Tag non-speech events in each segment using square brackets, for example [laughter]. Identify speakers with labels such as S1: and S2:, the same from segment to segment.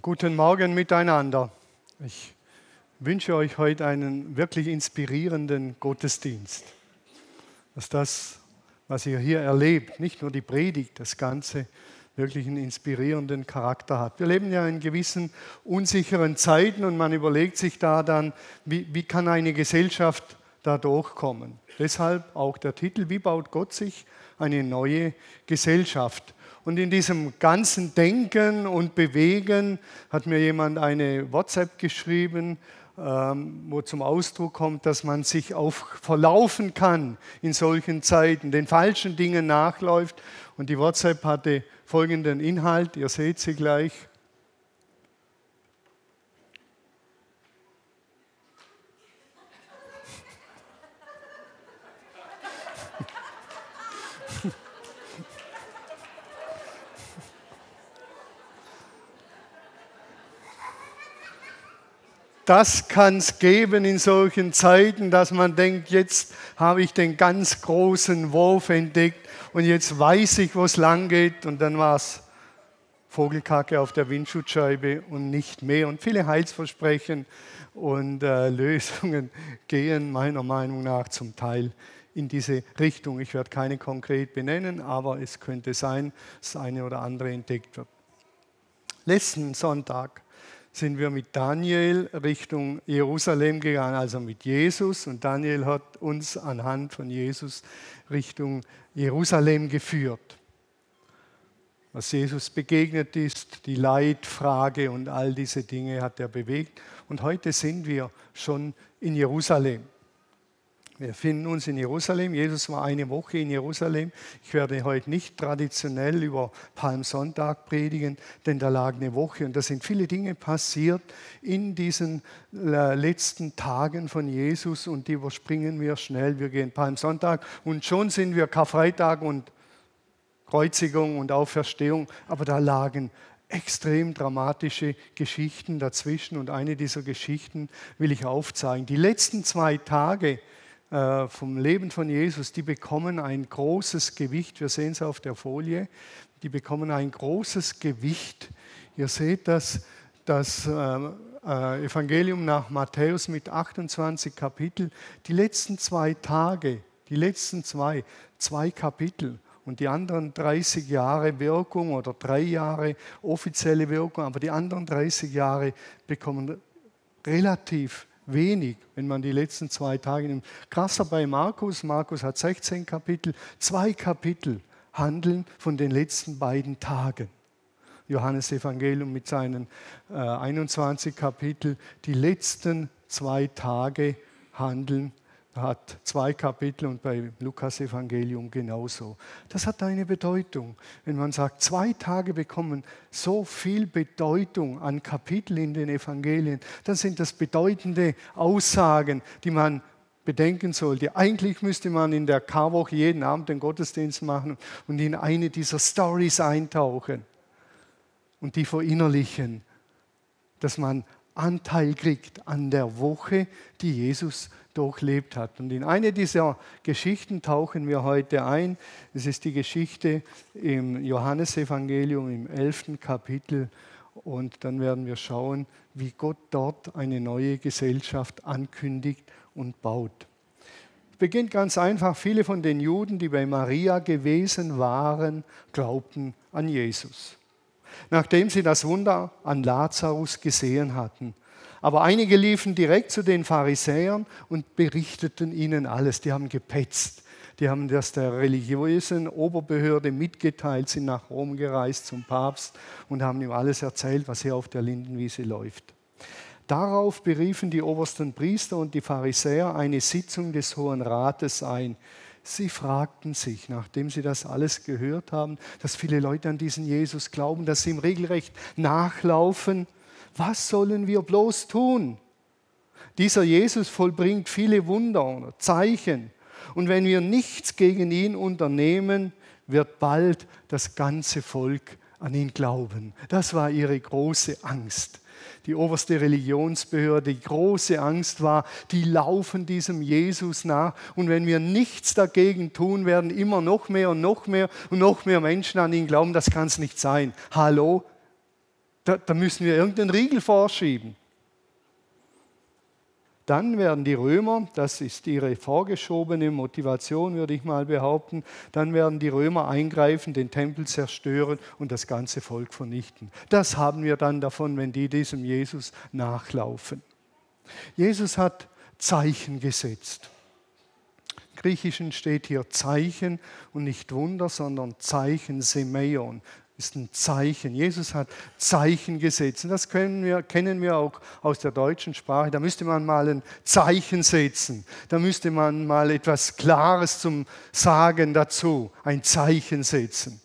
S1: Guten Morgen miteinander. Ich wünsche euch heute einen wirklich inspirierenden Gottesdienst. Dass das, was ihr hier erlebt, nicht nur die Predigt, das Ganze wirklich einen inspirierenden Charakter hat. Wir leben ja in gewissen unsicheren Zeiten und man überlegt sich da dann, wie, wie kann eine Gesellschaft da durchkommen. Deshalb auch der Titel, wie baut Gott sich eine neue Gesellschaft? Und in diesem ganzen Denken und Bewegen hat mir jemand eine WhatsApp geschrieben, ähm, wo zum Ausdruck kommt, dass man sich auch verlaufen kann in solchen Zeiten, den falschen Dingen nachläuft. Und die WhatsApp hatte folgenden Inhalt, ihr seht sie gleich. Das kann es geben in solchen Zeiten, dass man denkt, jetzt habe ich den ganz großen Wurf entdeckt und jetzt weiß ich, wo es lang geht. Und dann war es Vogelkacke auf der Windschutzscheibe und nicht mehr. Und viele Heilsversprechen und äh, [laughs] Lösungen gehen meiner Meinung nach zum Teil in diese Richtung. Ich werde keine konkret benennen, aber es könnte sein, dass eine oder andere entdeckt wird. Letzten Sonntag sind wir mit Daniel Richtung Jerusalem gegangen, also mit Jesus. Und Daniel hat uns anhand von Jesus Richtung Jerusalem geführt. Was Jesus begegnet ist, die Leitfrage und all diese Dinge hat er bewegt. Und heute sind wir schon in Jerusalem. Wir finden uns in Jerusalem. Jesus war eine Woche in Jerusalem. Ich werde heute nicht traditionell über Palmsonntag predigen, denn da lag eine Woche und da sind viele Dinge passiert in diesen äh, letzten Tagen von Jesus und die überspringen wir schnell. Wir gehen Palmsonntag und schon sind wir Karfreitag und Kreuzigung und Auferstehung, aber da lagen extrem dramatische Geschichten dazwischen und eine dieser Geschichten will ich aufzeigen. Die letzten zwei Tage vom Leben von Jesus, die bekommen ein großes Gewicht. Wir sehen es auf der Folie. Die bekommen ein großes Gewicht. Ihr seht das, das äh, äh, Evangelium nach Matthäus mit 28 Kapitel. Die letzten zwei Tage, die letzten zwei, zwei Kapitel und die anderen 30 Jahre Wirkung oder drei Jahre offizielle Wirkung, aber die anderen 30 Jahre bekommen relativ wenig, wenn man die letzten zwei Tage nimmt. Krasser bei Markus, Markus hat 16 Kapitel, zwei Kapitel handeln von den letzten beiden Tagen. Johannes Evangelium mit seinen äh, 21 Kapitel, die letzten zwei Tage handeln hat zwei Kapitel und bei Lukas Evangelium genauso. Das hat eine Bedeutung. Wenn man sagt, zwei Tage bekommen so viel Bedeutung an Kapitel in den Evangelien, dann sind das bedeutende Aussagen, die man bedenken sollte. Eigentlich müsste man in der Karwoche jeden Abend den Gottesdienst machen und in eine dieser Stories eintauchen und die verinnerlichen, dass man Anteil kriegt an der Woche, die Jesus durchlebt hat. Und in eine dieser Geschichten tauchen wir heute ein. Es ist die Geschichte im Johannesevangelium im 11. Kapitel. Und dann werden wir schauen, wie Gott dort eine neue Gesellschaft ankündigt und baut. Es beginnt ganz einfach. Viele von den Juden, die bei Maria gewesen waren, glaubten an Jesus. Nachdem sie das Wunder an Lazarus gesehen hatten, aber einige liefen direkt zu den Pharisäern und berichteten ihnen alles. Die haben gepetzt. Die haben das der religiösen Oberbehörde mitgeteilt, sind nach Rom gereist zum Papst und haben ihm alles erzählt, was hier auf der Lindenwiese läuft. Darauf beriefen die obersten Priester und die Pharisäer eine Sitzung des Hohen Rates ein. Sie fragten sich, nachdem sie das alles gehört haben, dass viele Leute an diesen Jesus glauben, dass sie ihm regelrecht nachlaufen, was sollen wir bloß tun? Dieser Jesus vollbringt viele Wunder oder Zeichen. Und wenn wir nichts gegen ihn unternehmen, wird bald das ganze Volk an ihn glauben. Das war ihre große Angst. Die oberste Religionsbehörde, die große Angst war, die laufen diesem Jesus nach. Und wenn wir nichts dagegen tun, werden immer noch mehr und noch mehr und noch mehr Menschen an ihn glauben. Das kann es nicht sein. Hallo? Da, da müssen wir irgendeinen Riegel vorschieben. Dann werden die Römer, das ist ihre vorgeschobene Motivation, würde ich mal behaupten, dann werden die Römer eingreifen, den Tempel zerstören und das ganze Volk vernichten. Das haben wir dann davon, wenn die diesem Jesus nachlaufen. Jesus hat Zeichen gesetzt. Im Griechischen steht hier Zeichen und nicht Wunder, sondern Zeichen Semeion ist ein Zeichen. Jesus hat Zeichen gesetzt. Und das wir, kennen wir auch aus der deutschen Sprache. Da müsste man mal ein Zeichen setzen. Da müsste man mal etwas Klares zum Sagen dazu, ein Zeichen setzen.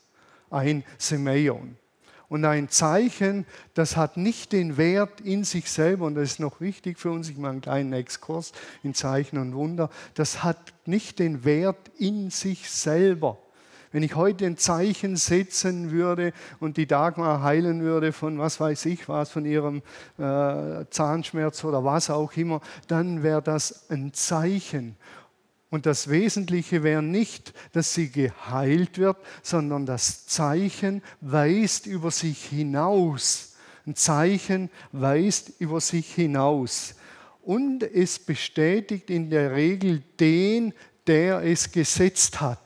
S1: Ein Semeion. Und ein Zeichen, das hat nicht den Wert in sich selber, und das ist noch wichtig für uns, ich mache einen kleinen Exkurs in Zeichen und Wunder, das hat nicht den Wert in sich selber. Wenn ich heute ein Zeichen setzen würde und die Dagmar heilen würde von was weiß ich was, von ihrem äh, Zahnschmerz oder was auch immer, dann wäre das ein Zeichen. Und das Wesentliche wäre nicht, dass sie geheilt wird, sondern das Zeichen weist über sich hinaus. Ein Zeichen weist über sich hinaus. Und es bestätigt in der Regel den, der es gesetzt hat.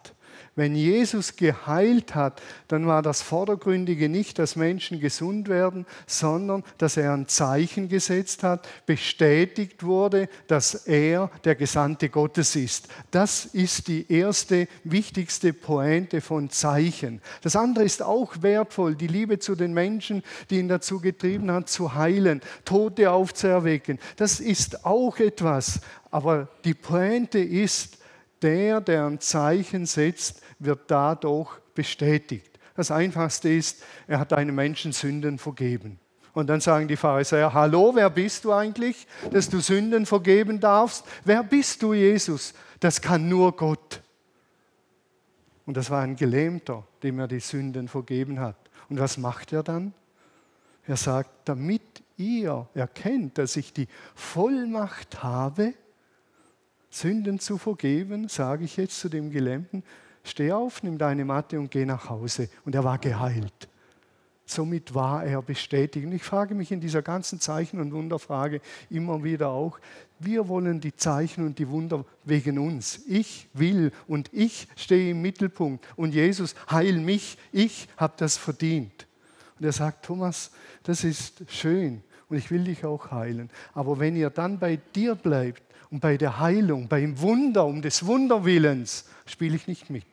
S1: Wenn Jesus geheilt hat, dann war das Vordergründige nicht, dass Menschen gesund werden, sondern dass er ein Zeichen gesetzt hat, bestätigt wurde, dass er der Gesandte Gottes ist. Das ist die erste, wichtigste Pointe von Zeichen. Das andere ist auch wertvoll, die Liebe zu den Menschen, die ihn dazu getrieben hat, zu heilen, Tote aufzuerwecken. Das ist auch etwas. Aber die Pointe ist, der, der ein Zeichen setzt, wird dadurch bestätigt. Das Einfachste ist, er hat einem Menschen Sünden vergeben. Und dann sagen die Pharisäer, hallo, wer bist du eigentlich, dass du Sünden vergeben darfst? Wer bist du, Jesus? Das kann nur Gott. Und das war ein Gelähmter, dem er die Sünden vergeben hat. Und was macht er dann? Er sagt, damit ihr erkennt, dass ich die Vollmacht habe, Sünden zu vergeben, sage ich jetzt zu dem Gelähmten, steh auf, nimm deine Matte und geh nach Hause. Und er war geheilt. Somit war er bestätigt. Und ich frage mich in dieser ganzen Zeichen- und Wunderfrage immer wieder auch, wir wollen die Zeichen und die Wunder wegen uns. Ich will und ich stehe im Mittelpunkt. Und Jesus, heil mich, ich habe das verdient. Und er sagt, Thomas, das ist schön und ich will dich auch heilen. Aber wenn ihr dann bei dir bleibt, und bei der Heilung, beim Wunder, um des Wunderwillens spiele ich nicht mit.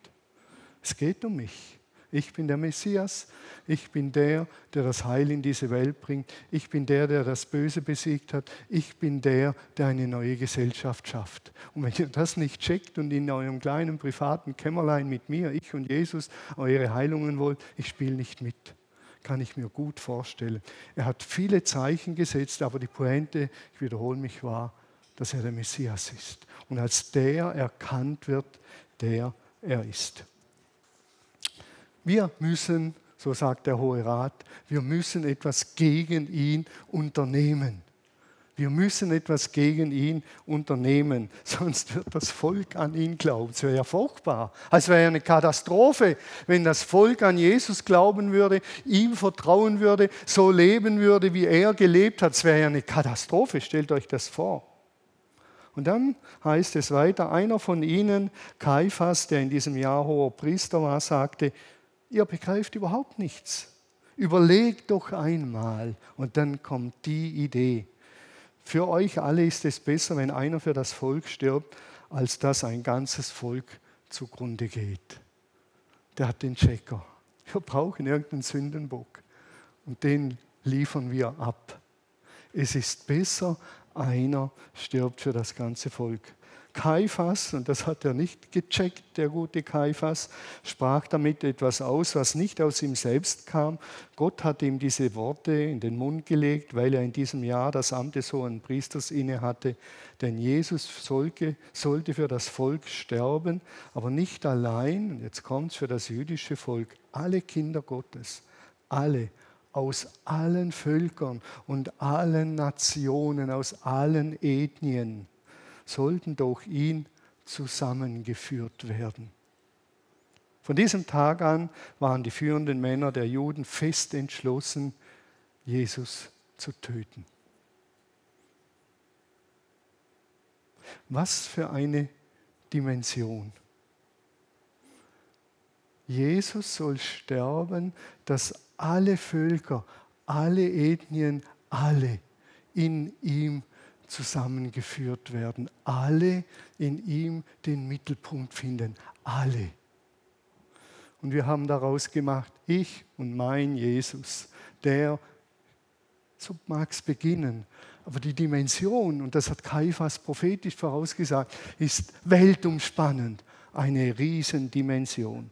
S1: Es geht um mich. Ich bin der Messias. Ich bin der, der das Heil in diese Welt bringt. Ich bin der, der das Böse besiegt hat. Ich bin der, der eine neue Gesellschaft schafft. Und wenn ihr das nicht checkt und in eurem kleinen privaten Kämmerlein mit mir, ich und Jesus, eure Heilungen wollt, ich spiele nicht mit. Kann ich mir gut vorstellen. Er hat viele Zeichen gesetzt, aber die Pointe, ich wiederhole mich, war, dass er der Messias ist und als der erkannt wird, der er ist. Wir müssen, so sagt der Hohe Rat, wir müssen etwas gegen ihn unternehmen. Wir müssen etwas gegen ihn unternehmen, [laughs] sonst wird das Volk an ihn glauben. Es wäre ja furchtbar. Es wäre ja eine Katastrophe, wenn das Volk an Jesus glauben würde, ihm vertrauen würde, so leben würde, wie er gelebt hat. Es wäre ja eine Katastrophe. Stellt euch das vor. Und dann heißt es weiter, einer von ihnen, Kaiphas, der in diesem Jahr hoher Priester war, sagte, ihr begreift überhaupt nichts. Überlegt doch einmal. Und dann kommt die Idee. Für euch alle ist es besser, wenn einer für das Volk stirbt, als dass ein ganzes Volk zugrunde geht. Der hat den Checker. Wir brauchen irgendeinen Sündenbock. Und den liefern wir ab. Es ist besser, einer stirbt für das ganze Volk. Kaiphas, und das hat er nicht gecheckt, der gute Kaiphas, sprach damit etwas aus, was nicht aus ihm selbst kam. Gott hat ihm diese Worte in den Mund gelegt, weil er in diesem Jahr das Amt des hohen Priesters inne hatte. Denn Jesus sollte, sollte für das Volk sterben, aber nicht allein, und jetzt kommt es für das jüdische Volk, alle Kinder Gottes, alle aus allen Völkern und allen Nationen, aus allen Ethnien, sollten durch ihn zusammengeführt werden. Von diesem Tag an waren die führenden Männer der Juden fest entschlossen, Jesus zu töten. Was für eine Dimension. Jesus soll sterben, dass alle Völker, alle Ethnien, alle in ihm zusammengeführt werden. Alle in ihm den Mittelpunkt finden. Alle. Und wir haben daraus gemacht, ich und mein Jesus, der, so mag es beginnen, aber die Dimension, und das hat Kaiphas prophetisch vorausgesagt, ist weltumspannend, eine Riesendimension.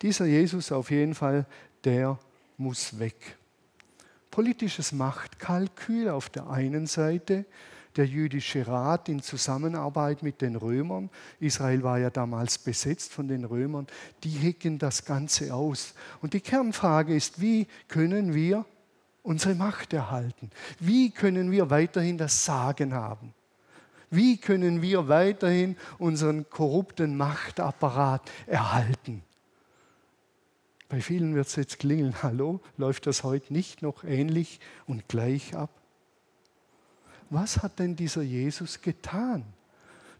S1: Dieser Jesus auf jeden Fall, der muss weg. Politisches Machtkalkül auf der einen Seite, der jüdische Rat in Zusammenarbeit mit den Römern, Israel war ja damals besetzt von den Römern, die hecken das Ganze aus. Und die Kernfrage ist, wie können wir unsere Macht erhalten? Wie können wir weiterhin das Sagen haben? Wie können wir weiterhin unseren korrupten Machtapparat erhalten? Bei vielen wird es jetzt klingeln, hallo, läuft das heute nicht noch ähnlich und gleich ab? Was hat denn dieser Jesus getan,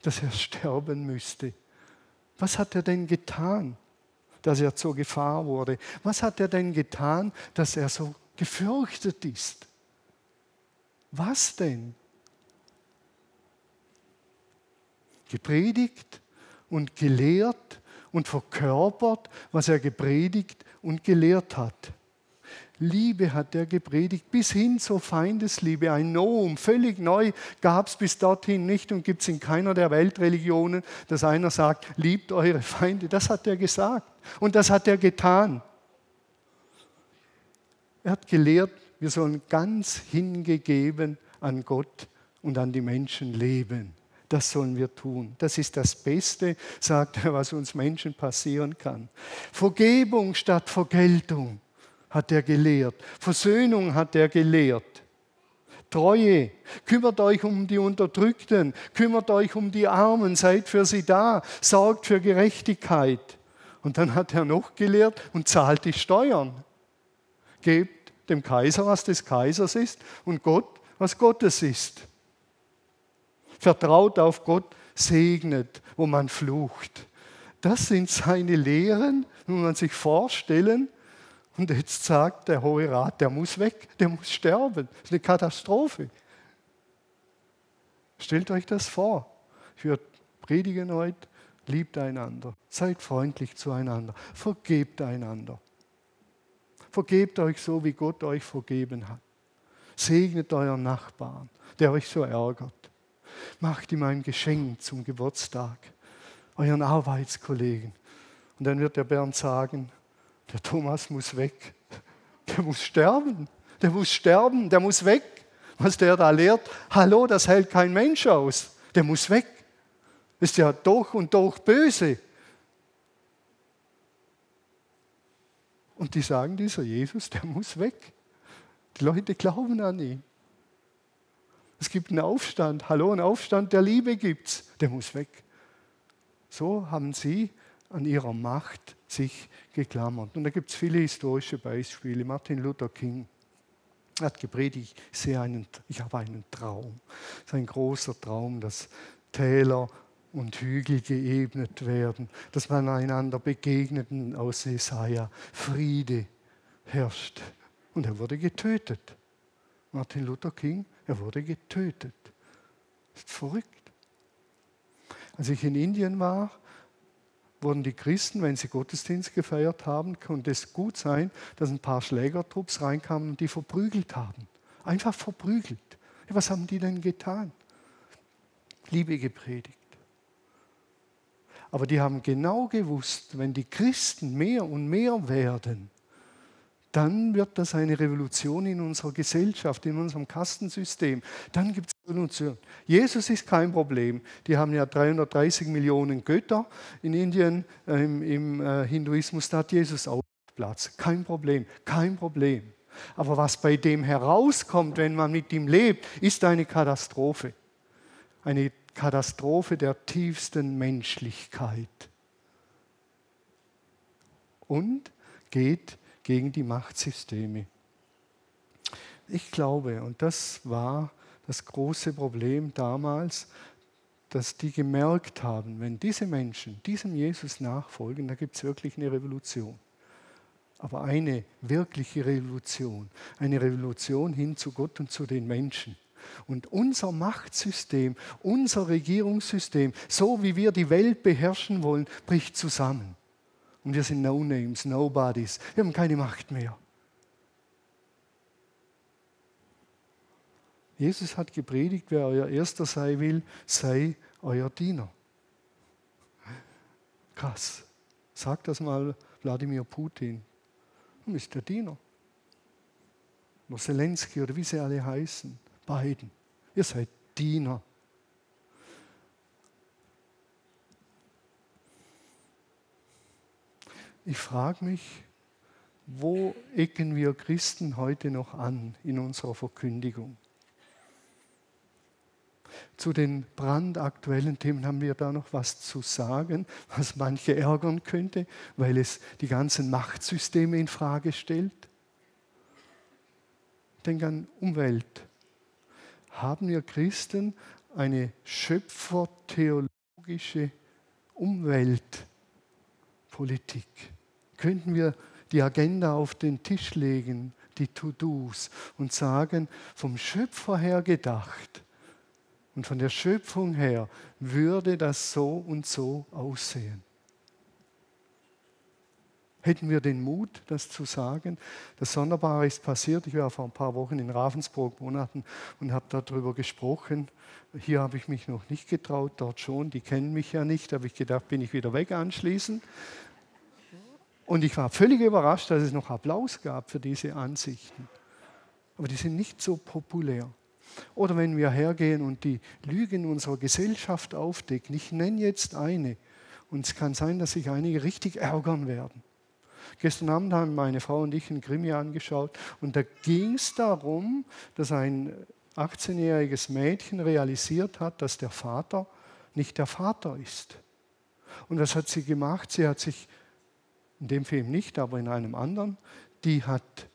S1: dass er sterben müsste? Was hat er denn getan, dass er zur Gefahr wurde? Was hat er denn getan, dass er so gefürchtet ist? Was denn? Gepredigt und gelehrt und verkörpert, was er gepredigt und gelehrt hat. Liebe hat er gepredigt, bis hin zur Feindesliebe, ein Noum, völlig neu, gab es bis dorthin nicht und gibt es in keiner der Weltreligionen, dass einer sagt, liebt eure Feinde. Das hat er gesagt und das hat er getan. Er hat gelehrt, wir sollen ganz hingegeben an Gott und an die Menschen leben. Das sollen wir tun. Das ist das Beste, sagt er, was uns Menschen passieren kann. Vergebung statt Vergeltung hat er gelehrt. Versöhnung hat er gelehrt. Treue. Kümmert euch um die Unterdrückten. Kümmert euch um die Armen. Seid für sie da. Sorgt für Gerechtigkeit. Und dann hat er noch gelehrt und zahlt die Steuern. Gebt dem Kaiser, was des Kaisers ist und Gott, was Gottes ist. Vertraut auf Gott, segnet, wo man flucht. Das sind seine Lehren, muss man sich vorstellen. Und jetzt sagt der Hohe Rat, der muss weg, der muss sterben. Das ist eine Katastrophe. Stellt euch das vor. Ich würde predigen heute, liebt einander, seid freundlich zueinander, vergebt einander. Vergebt euch so, wie Gott euch vergeben hat. Segnet euren Nachbarn, der euch so ärgert. Macht ihm ein Geschenk zum Geburtstag, euren Arbeitskollegen. Und dann wird der Bernd sagen, der Thomas muss weg. Der muss sterben. Der muss sterben. Der muss weg. Was der da lehrt, hallo, das hält kein Mensch aus. Der muss weg. Ist ja doch und doch böse. Und die sagen, dieser Jesus, der muss weg. Die Leute glauben an ihn. Es gibt einen Aufstand. Hallo, einen Aufstand der Liebe gibt's. Der muss weg. So haben sie an ihrer Macht sich geklammert. Und da gibt es viele historische Beispiele. Martin Luther King hat gepredigt, ich, sehe einen, ich habe einen Traum. Es ist ein großer Traum, dass Täler und Hügel geebnet werden, dass man einander begegnet aus Jesaja Friede herrscht. Und er wurde getötet. Martin Luther King, er wurde getötet. Ist verrückt. Als ich in Indien war, wurden die Christen, wenn sie Gottesdienst gefeiert haben, konnte es gut sein, dass ein paar Schlägertrupps reinkamen und die verprügelt haben. Einfach verprügelt. Was haben die denn getan? Liebe gepredigt. Aber die haben genau gewusst, wenn die Christen mehr und mehr werden, dann wird das eine Revolution in unserer Gesellschaft, in unserem Kastensystem. Dann gibt es Revolution. Jesus ist kein Problem. Die haben ja 330 Millionen Götter in Indien, im, im äh, Hinduismus, da hat Jesus auch Platz. Kein Problem, kein Problem. Aber was bei dem herauskommt, wenn man mit ihm lebt, ist eine Katastrophe. Eine Katastrophe der tiefsten Menschlichkeit. Und geht gegen die Machtsysteme. Ich glaube, und das war das große Problem damals, dass die gemerkt haben, wenn diese Menschen diesem Jesus nachfolgen, da gibt es wirklich eine Revolution. Aber eine wirkliche Revolution, eine Revolution hin zu Gott und zu den Menschen. Und unser Machtsystem, unser Regierungssystem, so wie wir die Welt beherrschen wollen, bricht zusammen. Und wir sind No-Names, Nobodies. Wir haben keine Macht mehr. Jesus hat gepredigt, wer euer Erster sein will, sei euer Diener. Krass. Sagt das mal Wladimir Putin. Du bist der Diener. Oder Zelensky oder wie sie alle heißen. Beiden. Ihr seid Diener. Ich frage mich, wo ecken wir Christen heute noch an in unserer Verkündigung? Zu den brandaktuellen Themen haben wir da noch was zu sagen, was manche ärgern könnte, weil es die ganzen Machtsysteme in Frage stellt. Denk an Umwelt. Haben wir Christen eine schöpfertheologische Umweltpolitik? Könnten wir die Agenda auf den Tisch legen, die To-Dos und sagen, vom Schöpfer her gedacht, und von der Schöpfung her würde das so und so aussehen. Hätten wir den Mut, das zu sagen? Das Sonderbare ist passiert. Ich war vor ein paar Wochen in Ravensburg Monaten und habe darüber gesprochen. Hier habe ich mich noch nicht getraut, dort schon. Die kennen mich ja nicht. Da habe ich gedacht, bin ich wieder weg anschließend. Und ich war völlig überrascht, dass es noch Applaus gab für diese Ansichten. Aber die sind nicht so populär. Oder wenn wir hergehen und die Lügen unserer Gesellschaft aufdecken. Ich nenne jetzt eine. Und es kann sein, dass sich einige richtig ärgern werden. Gestern Abend haben meine Frau und ich einen Krimi angeschaut und da ging es darum, dass ein 18-jähriges Mädchen realisiert hat, dass der Vater nicht der Vater ist. Und was hat sie gemacht? Sie hat sich, in dem Film nicht, aber in einem anderen, die hat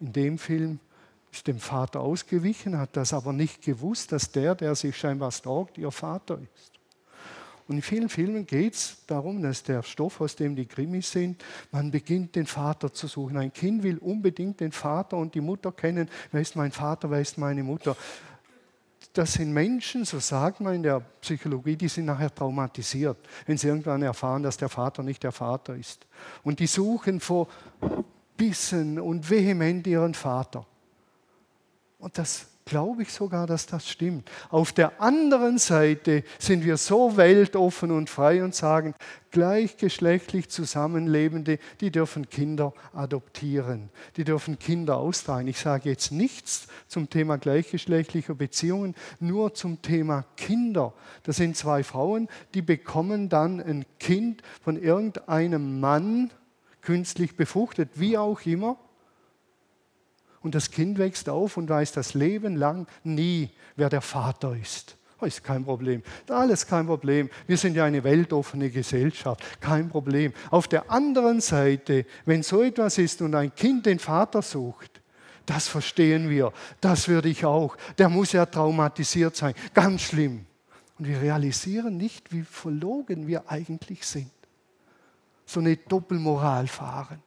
S1: in dem Film ist dem Vater ausgewichen, hat das aber nicht gewusst, dass der, der sich scheinbar stalkt, ihr Vater ist. Und in vielen Filmen geht es darum, dass der Stoff, aus dem die Krimis sind, man beginnt den Vater zu suchen. Ein Kind will unbedingt den Vater und die Mutter kennen. Wer ist mein Vater, wer ist meine Mutter? Das sind Menschen, so sagt man in der Psychologie, die sind nachher traumatisiert, wenn sie irgendwann erfahren, dass der Vater nicht der Vater ist. Und die suchen vor Bissen und vehement ihren Vater. Und das glaube ich sogar, dass das stimmt. Auf der anderen Seite sind wir so weltoffen und frei und sagen, gleichgeschlechtlich Zusammenlebende, die dürfen Kinder adoptieren, die dürfen Kinder austragen. Ich sage jetzt nichts zum Thema gleichgeschlechtlicher Beziehungen, nur zum Thema Kinder. Das sind zwei Frauen, die bekommen dann ein Kind von irgendeinem Mann, künstlich befruchtet, wie auch immer und das Kind wächst auf und weiß das Leben lang nie, wer der Vater ist. Das ist kein Problem. Alles kein Problem. Wir sind ja eine weltoffene Gesellschaft. Kein Problem. Auf der anderen Seite, wenn so etwas ist und ein Kind den Vater sucht, das verstehen wir. Das würde ich auch. Der muss ja traumatisiert sein. Ganz schlimm. Und wir realisieren nicht, wie verlogen wir eigentlich sind. So eine Doppelmoral fahren.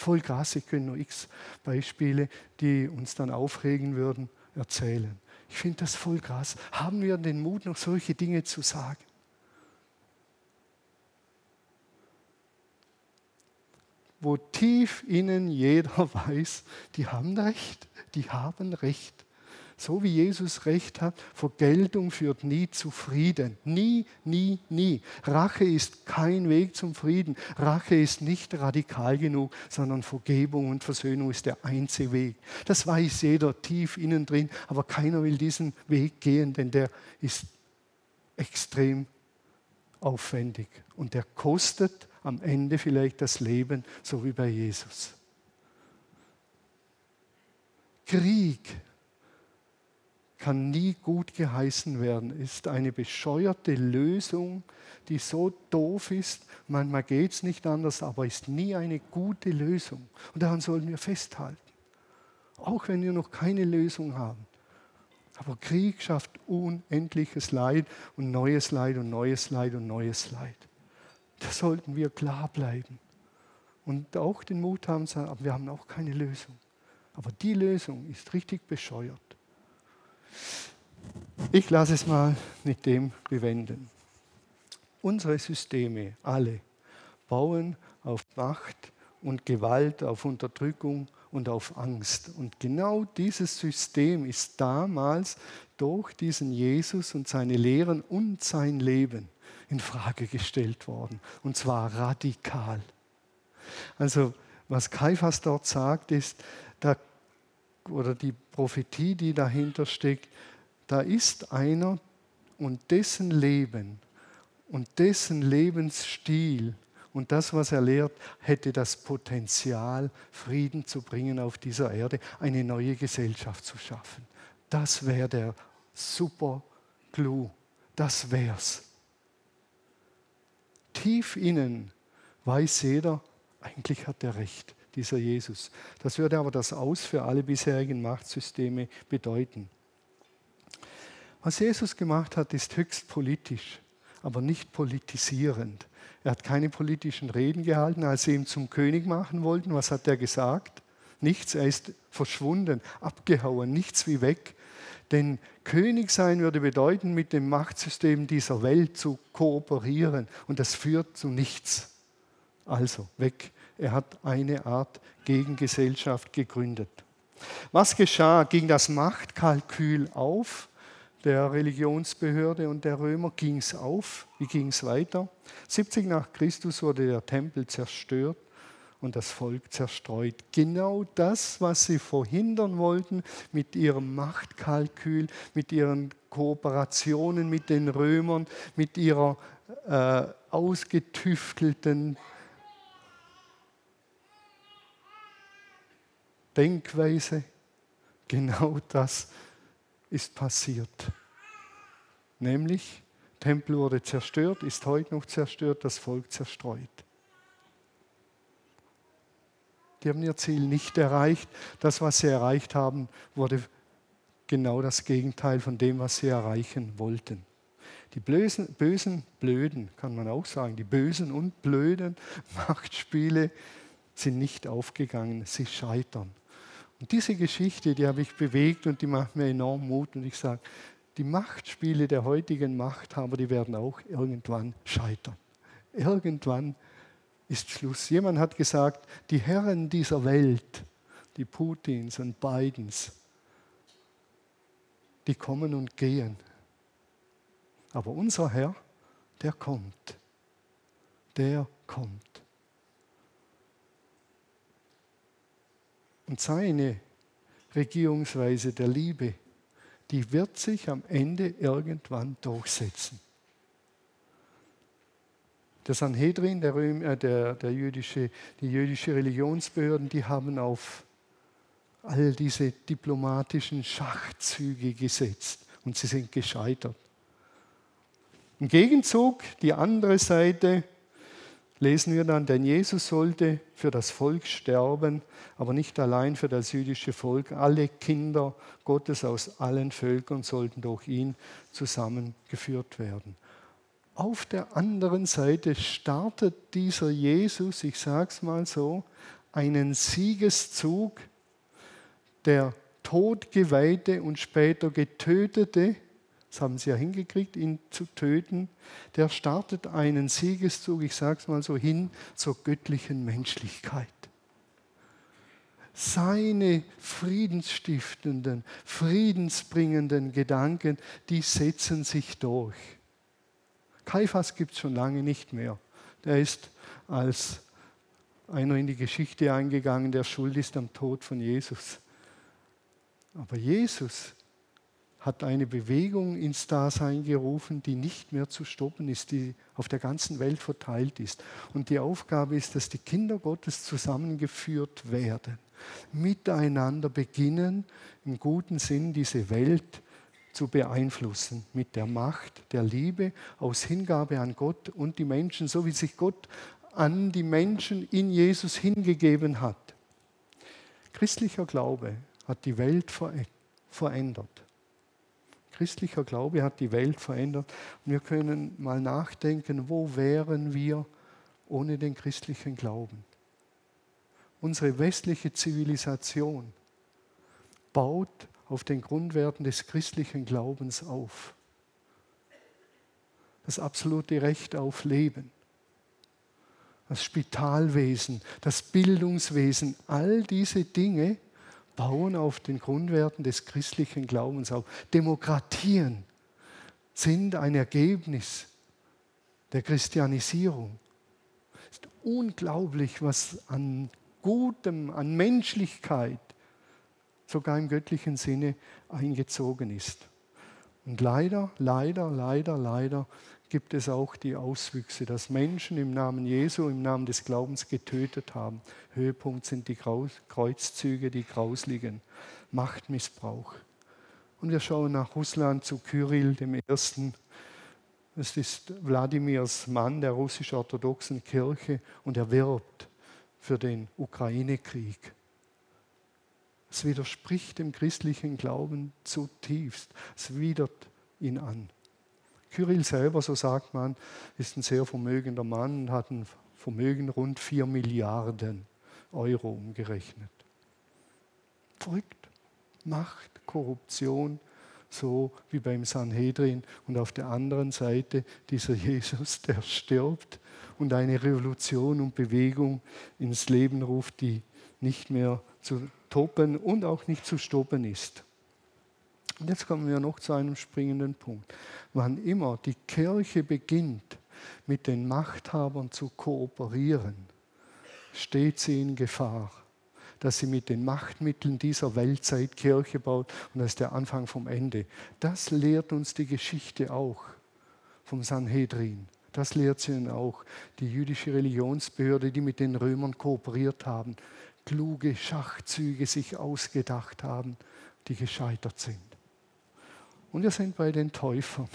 S1: Voll krass, ich könnte nur x Beispiele, die uns dann aufregen würden, erzählen. Ich finde das voll krass. Haben wir den Mut, noch solche Dinge zu sagen? Wo tief innen jeder [laughs] weiß, die haben recht, die haben recht so wie Jesus recht hat, Vergeltung führt nie zu Frieden. Nie, nie, nie. Rache ist kein Weg zum Frieden. Rache ist nicht radikal genug, sondern Vergebung und Versöhnung ist der einzige Weg. Das weiß jeder tief innen drin, aber keiner will diesen Weg gehen, denn der ist extrem aufwendig und der kostet am Ende vielleicht das Leben, so wie bei Jesus. Krieg kann nie gut geheißen werden, ist eine bescheuerte Lösung, die so doof ist, manchmal geht es nicht anders, aber ist nie eine gute Lösung. Und daran sollen wir festhalten. auch wenn wir noch keine Lösung haben. Aber Krieg schafft unendliches Leid und neues Leid und neues Leid und neues Leid. Da sollten wir klar bleiben und auch den Mut haben, sagen, wir haben auch keine Lösung. Aber die Lösung ist richtig bescheuert. Ich lasse es mal mit dem bewenden. Unsere Systeme, alle, bauen auf Macht und Gewalt, auf Unterdrückung und auf Angst. Und genau dieses System ist damals durch diesen Jesus und seine Lehren und sein Leben in Frage gestellt worden. Und zwar radikal. Also was Kaiphas dort sagt, ist, da, oder die Prophetie, die dahinter steckt, da ist einer und dessen Leben und dessen Lebensstil und das, was er lehrt, hätte das Potenzial, Frieden zu bringen auf dieser Erde, eine neue Gesellschaft zu schaffen. Das wäre der super Clou. Das wär's. Tief innen weiß jeder, eigentlich hat er recht, dieser Jesus. Das würde aber das Aus für alle bisherigen Machtsysteme bedeuten. Was Jesus gemacht hat, ist höchst politisch, aber nicht politisierend. Er hat keine politischen Reden gehalten, als sie ihn zum König machen wollten. Was hat er gesagt? Nichts, er ist verschwunden, abgehauen, nichts wie weg. Denn König sein würde bedeuten, mit dem Machtsystem dieser Welt zu kooperieren. Und das führt zu nichts. Also weg. Er hat eine Art Gegengesellschaft gegründet. Was geschah? Ging das Machtkalkül auf der Religionsbehörde und der Römer? Ging es auf? Wie ging es weiter? 70 nach Christus wurde der Tempel zerstört und das Volk zerstreut. Genau das, was sie verhindern wollten mit ihrem Machtkalkül, mit ihren Kooperationen mit den Römern, mit ihrer äh, ausgetüftelten Denkweise, genau das ist passiert. Nämlich, Tempel wurde zerstört, ist heute noch zerstört, das Volk zerstreut. Die haben ihr Ziel nicht erreicht. Das, was sie erreicht haben, wurde genau das Gegenteil von dem, was sie erreichen wollten. Die bösen, bösen, blöden, kann man auch sagen, die bösen und blöden [laughs] Machtspiele sind nicht aufgegangen, sie scheitern. Und diese Geschichte, die habe ich bewegt und die macht mir enorm Mut. Und ich sage, die Machtspiele der heutigen Machthaber, die werden auch irgendwann scheitern. Irgendwann ist Schluss. Jemand hat gesagt, die Herren dieser Welt, die Putins und Bidens, die kommen und gehen. Aber unser Herr, der kommt. Der kommt. Und seine Regierungsweise der Liebe, die wird sich am Ende irgendwann durchsetzen. Der Sanhedrin, der, Röm, äh, der, der jüdische, die jüdische Religionsbehörden, die haben auf all diese diplomatischen Schachzüge gesetzt und sie sind gescheitert. Im Gegenzug, die andere Seite, lesen wir dann, denn Jesus sollte für das Volk sterben, aber nicht allein für das jüdische Volk. Alle Kinder Gottes aus allen Völkern sollten durch ihn zusammengeführt werden. Auf der anderen Seite startet dieser Jesus, ich sage es mal so, einen Siegeszug, der Todgeweihte und später Getötete das haben sie ja hingekriegt, ihn zu töten. Der startet einen Siegeszug, ich sage es mal so, hin zur göttlichen Menschlichkeit. Seine friedensstiftenden, friedensbringenden Gedanken, die setzen sich durch. Kaiphas gibt es schon lange nicht mehr. Der ist als einer in die Geschichte eingegangen, der schuld ist am Tod von Jesus. Aber Jesus hat eine Bewegung ins Dasein gerufen, die nicht mehr zu stoppen ist, die auf der ganzen Welt verteilt ist. Und die Aufgabe ist, dass die Kinder Gottes zusammengeführt werden, miteinander beginnen, im guten Sinn diese Welt zu beeinflussen, mit der Macht der Liebe, aus Hingabe an Gott und die Menschen, so wie sich Gott an die Menschen in Jesus hingegeben hat. Christlicher Glaube hat die Welt verändert. Christlicher Glaube hat die Welt verändert. Wir können mal nachdenken, wo wären wir ohne den christlichen Glauben? Unsere westliche Zivilisation baut auf den Grundwerten des christlichen Glaubens auf. Das absolute Recht auf Leben, das Spitalwesen, das Bildungswesen, all diese Dinge bauen auf den Grundwerten des christlichen Glaubens auf. Demokratien sind ein Ergebnis der Christianisierung. Es ist unglaublich, was an Gutem, an Menschlichkeit, sogar im göttlichen Sinne eingezogen ist. Und leider, leider, leider, leider gibt es auch die Auswüchse, dass Menschen im Namen Jesu, im Namen des Glaubens getötet haben. Höhepunkt sind die Kreuzzüge, die grausligen. Machtmissbrauch. Und wir schauen nach Russland zu Kyrill dem Ersten. Es ist Wladimirs Mann der russisch-orthodoxen Kirche und er wirbt für den Ukraine-Krieg. Es widerspricht dem christlichen Glauben zutiefst. Es widert ihn an. Kyrill selber, so sagt man, ist ein sehr vermögender Mann und hat ein Vermögen rund 4 Milliarden Euro umgerechnet. Verrückt. Macht, Korruption, so wie beim Sanhedrin. Und auf der anderen Seite dieser [laughs] Jesus, der stirbt und eine Revolution und Bewegung ins Leben ruft, die nicht mehr zu toppen und auch nicht zu stoppen ist. Jetzt kommen wir noch zu einem springenden Punkt. Wann immer die Kirche beginnt, mit den Machthabern zu kooperieren, steht sie in Gefahr, dass sie mit den Machtmitteln dieser Weltzeit Kirche baut und das ist der Anfang vom Ende. Das lehrt uns die Geschichte auch vom Sanhedrin. Das lehrt sie auch die jüdische Religionsbehörde, die mit den Römern kooperiert haben, kluge Schachzüge sich ausgedacht haben, die gescheitert sind. Und wir sind bei den Täufern.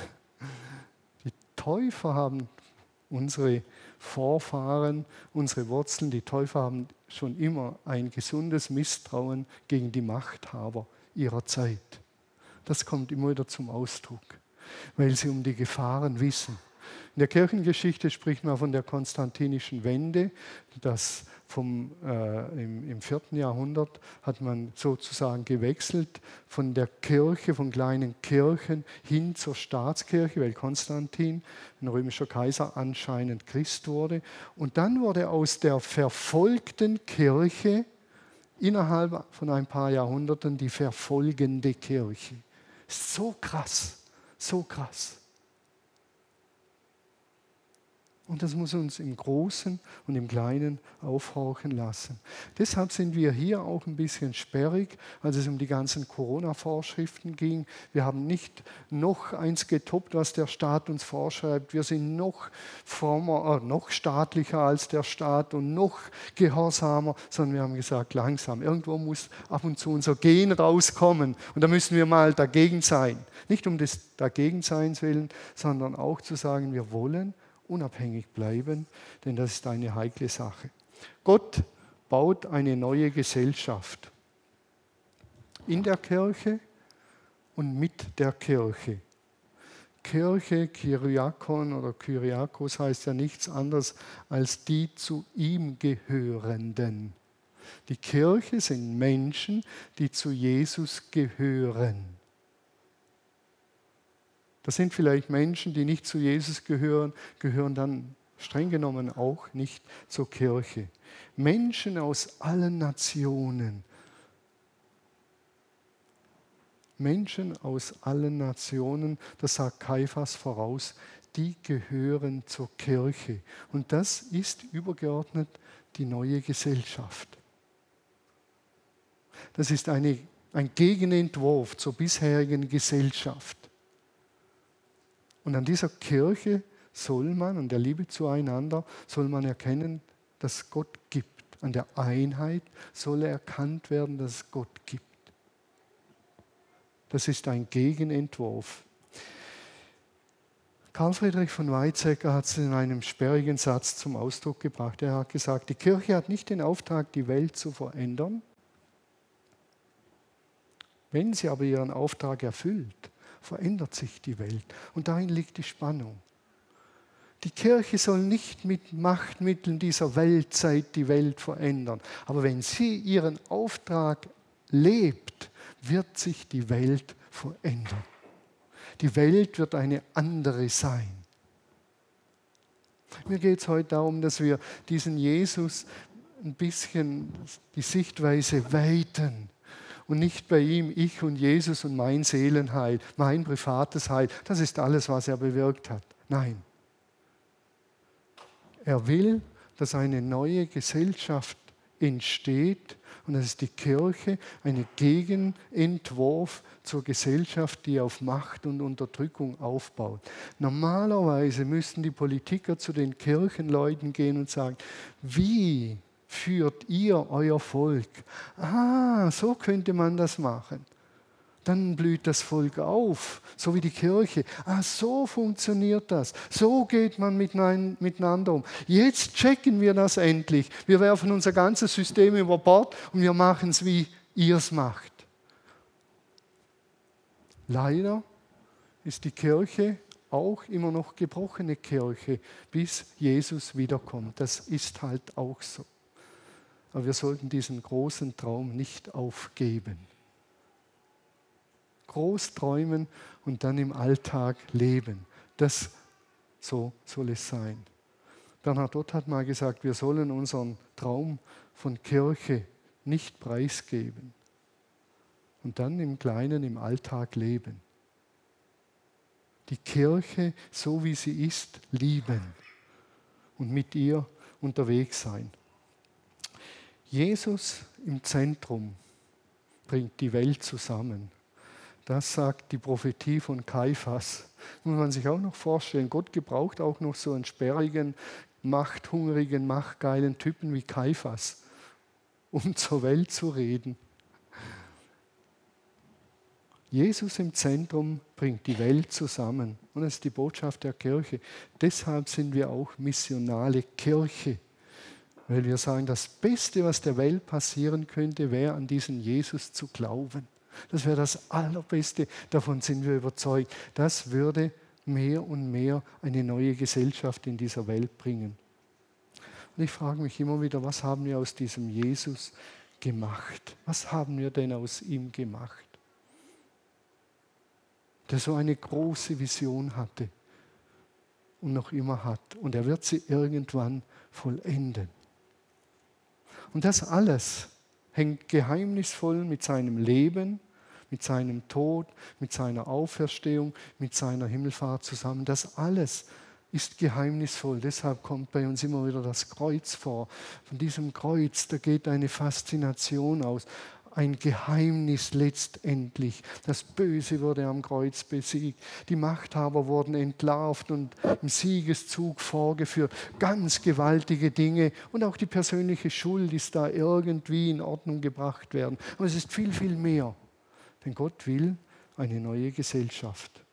S1: Die Täufer haben unsere Vorfahren, unsere Wurzeln, die Täufer haben schon immer ein gesundes Misstrauen gegen die Machthaber ihrer Zeit. Das kommt immer wieder zum Ausdruck, weil sie um die Gefahren wissen. In der Kirchengeschichte spricht man von der konstantinischen Wende, dass vom, äh, im, im vierten Jahrhundert hat man sozusagen gewechselt von der Kirche, von kleinen Kirchen hin zur Staatskirche, weil Konstantin, ein römischer Kaiser, anscheinend Christ wurde. Und dann wurde aus der verfolgten Kirche innerhalb von ein paar Jahrhunderten die verfolgende Kirche. So krass, so krass. Und das muss uns im Großen und im Kleinen aufhorchen lassen. Deshalb sind wir hier auch ein bisschen sperrig, als es um die ganzen Corona-Vorschriften ging. Wir haben nicht noch eins getoppt, was der Staat uns vorschreibt. Wir sind noch frommer, äh, noch staatlicher als der Staat und noch gehorsamer, sondern wir haben gesagt, langsam. Irgendwo muss ab und zu unser Gen rauskommen. Und da müssen wir mal dagegen sein. Nicht um des Dagegenseins willen, sondern auch zu sagen, wir wollen unabhängig bleiben, denn das ist eine heikle Sache. Gott baut eine neue Gesellschaft in der Kirche und mit der Kirche. Kirche, Kyriakon oder Kyriakos heißt ja nichts anderes als die zu ihm gehörenden. Die Kirche sind Menschen, die zu Jesus gehören. Das sind vielleicht Menschen, die nicht zu Jesus gehören, gehören dann streng genommen auch nicht zur Kirche. Menschen aus allen Nationen. Menschen aus allen Nationen, das sagt Kaiphas voraus, die gehören zur Kirche. Und das ist übergeordnet die neue Gesellschaft. Das ist eine, ein Gegenentwurf zur bisherigen Gesellschaft. Und an dieser Kirche soll man, an der Liebe zueinander, soll man erkennen, dass Gott gibt. An der Einheit soll erkannt werden, dass es Gott gibt. Das ist ein Gegenentwurf. Karl Friedrich von Weizsäcker hat es in einem sperrigen Satz zum Ausdruck gebracht. Er hat gesagt, die Kirche hat nicht den Auftrag, die Welt zu verändern, Wenn sie aber ihren Auftrag erfüllt, verändert sich die Welt. Und darin liegt die Spannung. Die Kirche soll nicht mit Machtmitteln dieser Weltzeit die Welt verändern. Aber wenn sie ihren Auftrag lebt, wird sich die Welt verändern. Die Welt wird eine andere sein. Mir geht es heute darum, dass wir diesen Jesus ein bisschen die Sichtweise weiten und nicht bei ihm ich und Jesus und mein Seelenheil, mein privates Heil. Das ist alles, was er bewirkt hat. Nein. Er will, dass eine neue Gesellschaft entsteht und das ist die Kirche, ein Gegenentwurf zur Gesellschaft, die auf Macht und Unterdrückung aufbaut. Normalerweise müssten die Politiker zu den Kirchenleuten gehen und sagen, wie führt ihr euer Volk? Ah, so könnte man das machen dann blüht das Volk auf, so wie die Kirche. Ah, so funktioniert das. So geht man miteinander um. Jetzt checken wir das endlich. Wir werfen unser ganzes System über Bord und wir machen es, wie ihr es macht. Leider ist die Kirche auch immer noch gebrochene Kirche, bis Jesus wiederkommt. Das ist halt auch so. Aber wir sollten diesen großen Traum nicht aufgeben groß träumen und dann im Alltag leben. Das so soll es sein. Bernhard Ott hat mal gesagt, wir sollen unseren Traum von Kirche nicht preisgeben und dann im Kleinen, im Alltag leben. Die Kirche, so wie sie ist, lieben und mit ihr unterwegs sein. Jesus im Zentrum bringt die Welt zusammen. Das sagt die Prophetie von Kaiphas. Muss man sich auch noch vorstellen. Gott gebraucht auch noch so einen sperrigen, machthungrigen, machtgeilen Typen wie Kaiphas, um [laughs] zur Welt zu reden. Jesus im Zentrum bringt die Welt zusammen. Und das ist die Botschaft der Kirche. Deshalb sind wir auch missionale Kirche. Weil wir sagen, das Beste, was der Welt passieren könnte, wäre an diesen Jesus zu glauben. Das wäre das Allerbeste, davon sind wir überzeugt. Das würde mehr und mehr eine neue Gesellschaft in dieser Welt bringen. Und ich frage mich immer wieder, was haben wir aus diesem Jesus gemacht? Was haben wir denn aus ihm gemacht? Der so eine große Vision hatte und noch immer hat. Und er wird sie irgendwann vollenden. Und das alles hängt geheimnisvoll mit seinem Leben, mit seinem Tod, mit seiner Auferstehung, mit seiner Himmelfahrt zusammen. Das alles ist geheimnisvoll. Deshalb kommt bei uns immer wieder das Kreuz vor. Von diesem Kreuz, da geht eine Faszination aus ein Geheimnis letztendlich. Das Böse wurde am Kreuz besiegt. Die Machthaber wurden entlarvt und im Siegeszug vorgeführt. Ganz gewaltige Dinge. Und auch die persönliche Schuld ist da irgendwie in Ordnung gebracht werden. Aber es ist viel, viel mehr. Denn Gott will eine neue Gesellschaft.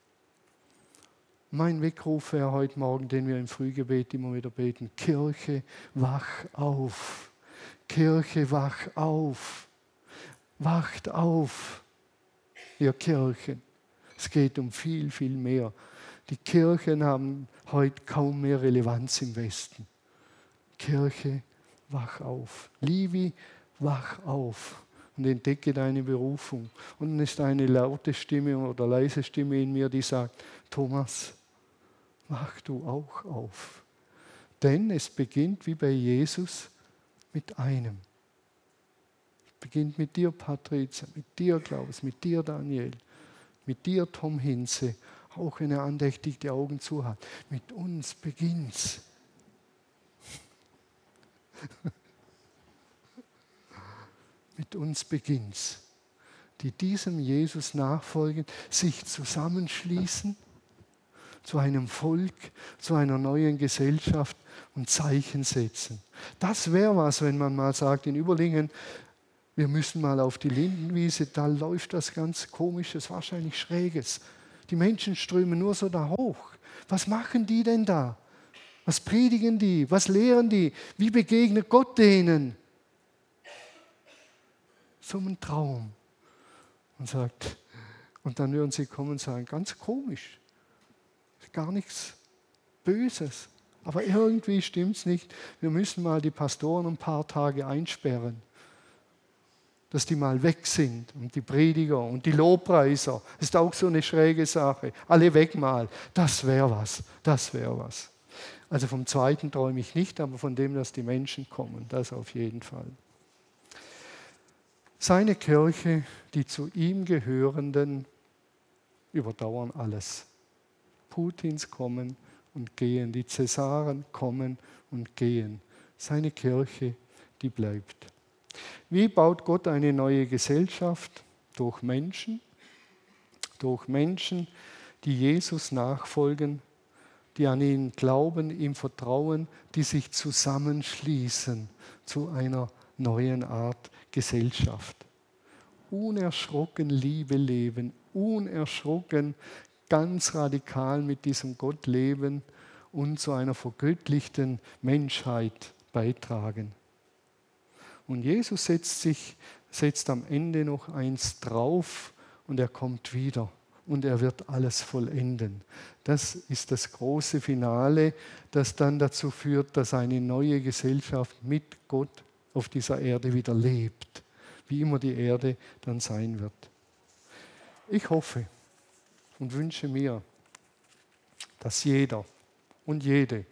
S1: Mein Weckruf wäre heute Morgen, den wir im Frühgebet immer wieder beten, Kirche, wach auf. Kirche, wach auf. Wacht auf, ihr Kirchen. Es geht um viel, viel mehr. Die Kirchen haben heute kaum mehr Relevanz im Westen. Kirche, wach auf. Livi, wach auf und entdecke deine Berufung. Und dann ist eine laute Stimme oder leise Stimme in mir, die sagt, Thomas, wach du auch auf. Denn es beginnt wie bei Jesus mit einem beginnt mit dir, Patrizia, mit dir, Klaus, mit dir, Daniel, mit dir, Tom Hinze, auch wenn er andächtig die Augen zu hat. Mit uns beginnt's. [laughs] mit uns beginnt's. Die diesem Jesus nachfolgen, sich zusammenschließen zu einem Volk, zu einer neuen Gesellschaft und Zeichen setzen. Das wäre was, wenn man mal sagt, in Überlingen wir müssen mal auf die Lindenwiese, da läuft das ganz komisches, wahrscheinlich schräges. Die Menschen strömen nur so da hoch. Was machen die denn da? Was predigen die? Was lehren die? Wie begegnet Gott denen? So ein Traum. und sagt, und dann würden sie kommen und sagen, ganz komisch, gar nichts Böses. Aber irgendwie stimmt es nicht. Wir müssen mal die Pastoren ein paar Tage einsperren, dass die mal weg sind und die Prediger und die Lobpreiser. Ist auch so eine schräge Sache. Alle weg mal. Das wäre was. Das wäre was. Also vom zweiten träume ich nicht, aber von dem, dass die Menschen kommen, das auf jeden Fall. Seine Kirche, die zu ihm gehörenden, überdauern alles. Putins kommen und gehen, die Cäsaren kommen und gehen. Seine Kirche, die bleibt. Wie baut Gott eine neue Gesellschaft? Durch Menschen, durch Menschen, die Jesus nachfolgen, die an ihn glauben, ihm vertrauen, die sich zusammenschließen zu einer neuen Art Gesellschaft. Unerschrocken Liebe leben, unerschrocken ganz radikal mit diesem Gott leben und zu einer vergöttlichten Menschheit beitragen. Und Jesus setzt sich, setzt am Ende noch eins drauf und er kommt wieder und er wird alles vollenden. Das ist das große Finale, das dann dazu führt, dass eine neue Gesellschaft mit Gott auf dieser Erde wieder lebt, wie immer die Erde dann sein wird. Ich hoffe, und wünsche mir, dass jeder und jede,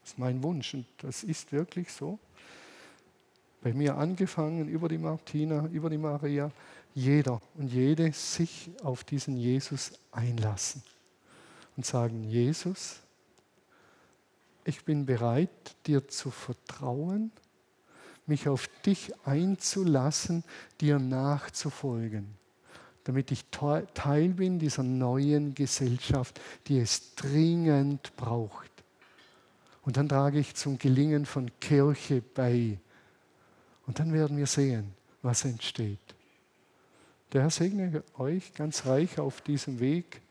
S1: das ist mein Wunsch und das ist wirklich so, bei mir angefangen über die Martina, über die Maria, jeder und jede sich auf diesen Jesus einlassen und sagen, Jesus, ich bin bereit, dir zu vertrauen, mich auf dich einzulassen, dir nachzufolgen damit ich Teil bin dieser neuen Gesellschaft, die es dringend braucht. Und dann trage ich zum Gelingen von Kirche bei. Und dann werden wir sehen, was entsteht. Der Herr segne euch ganz reich auf diesem Weg,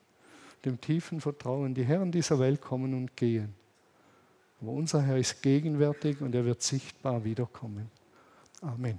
S1: dem tiefen Vertrauen. Die Herren dieser Welt kommen und gehen. Aber unser Herr ist gegenwärtig und er wird sichtbar wiederkommen. Amen.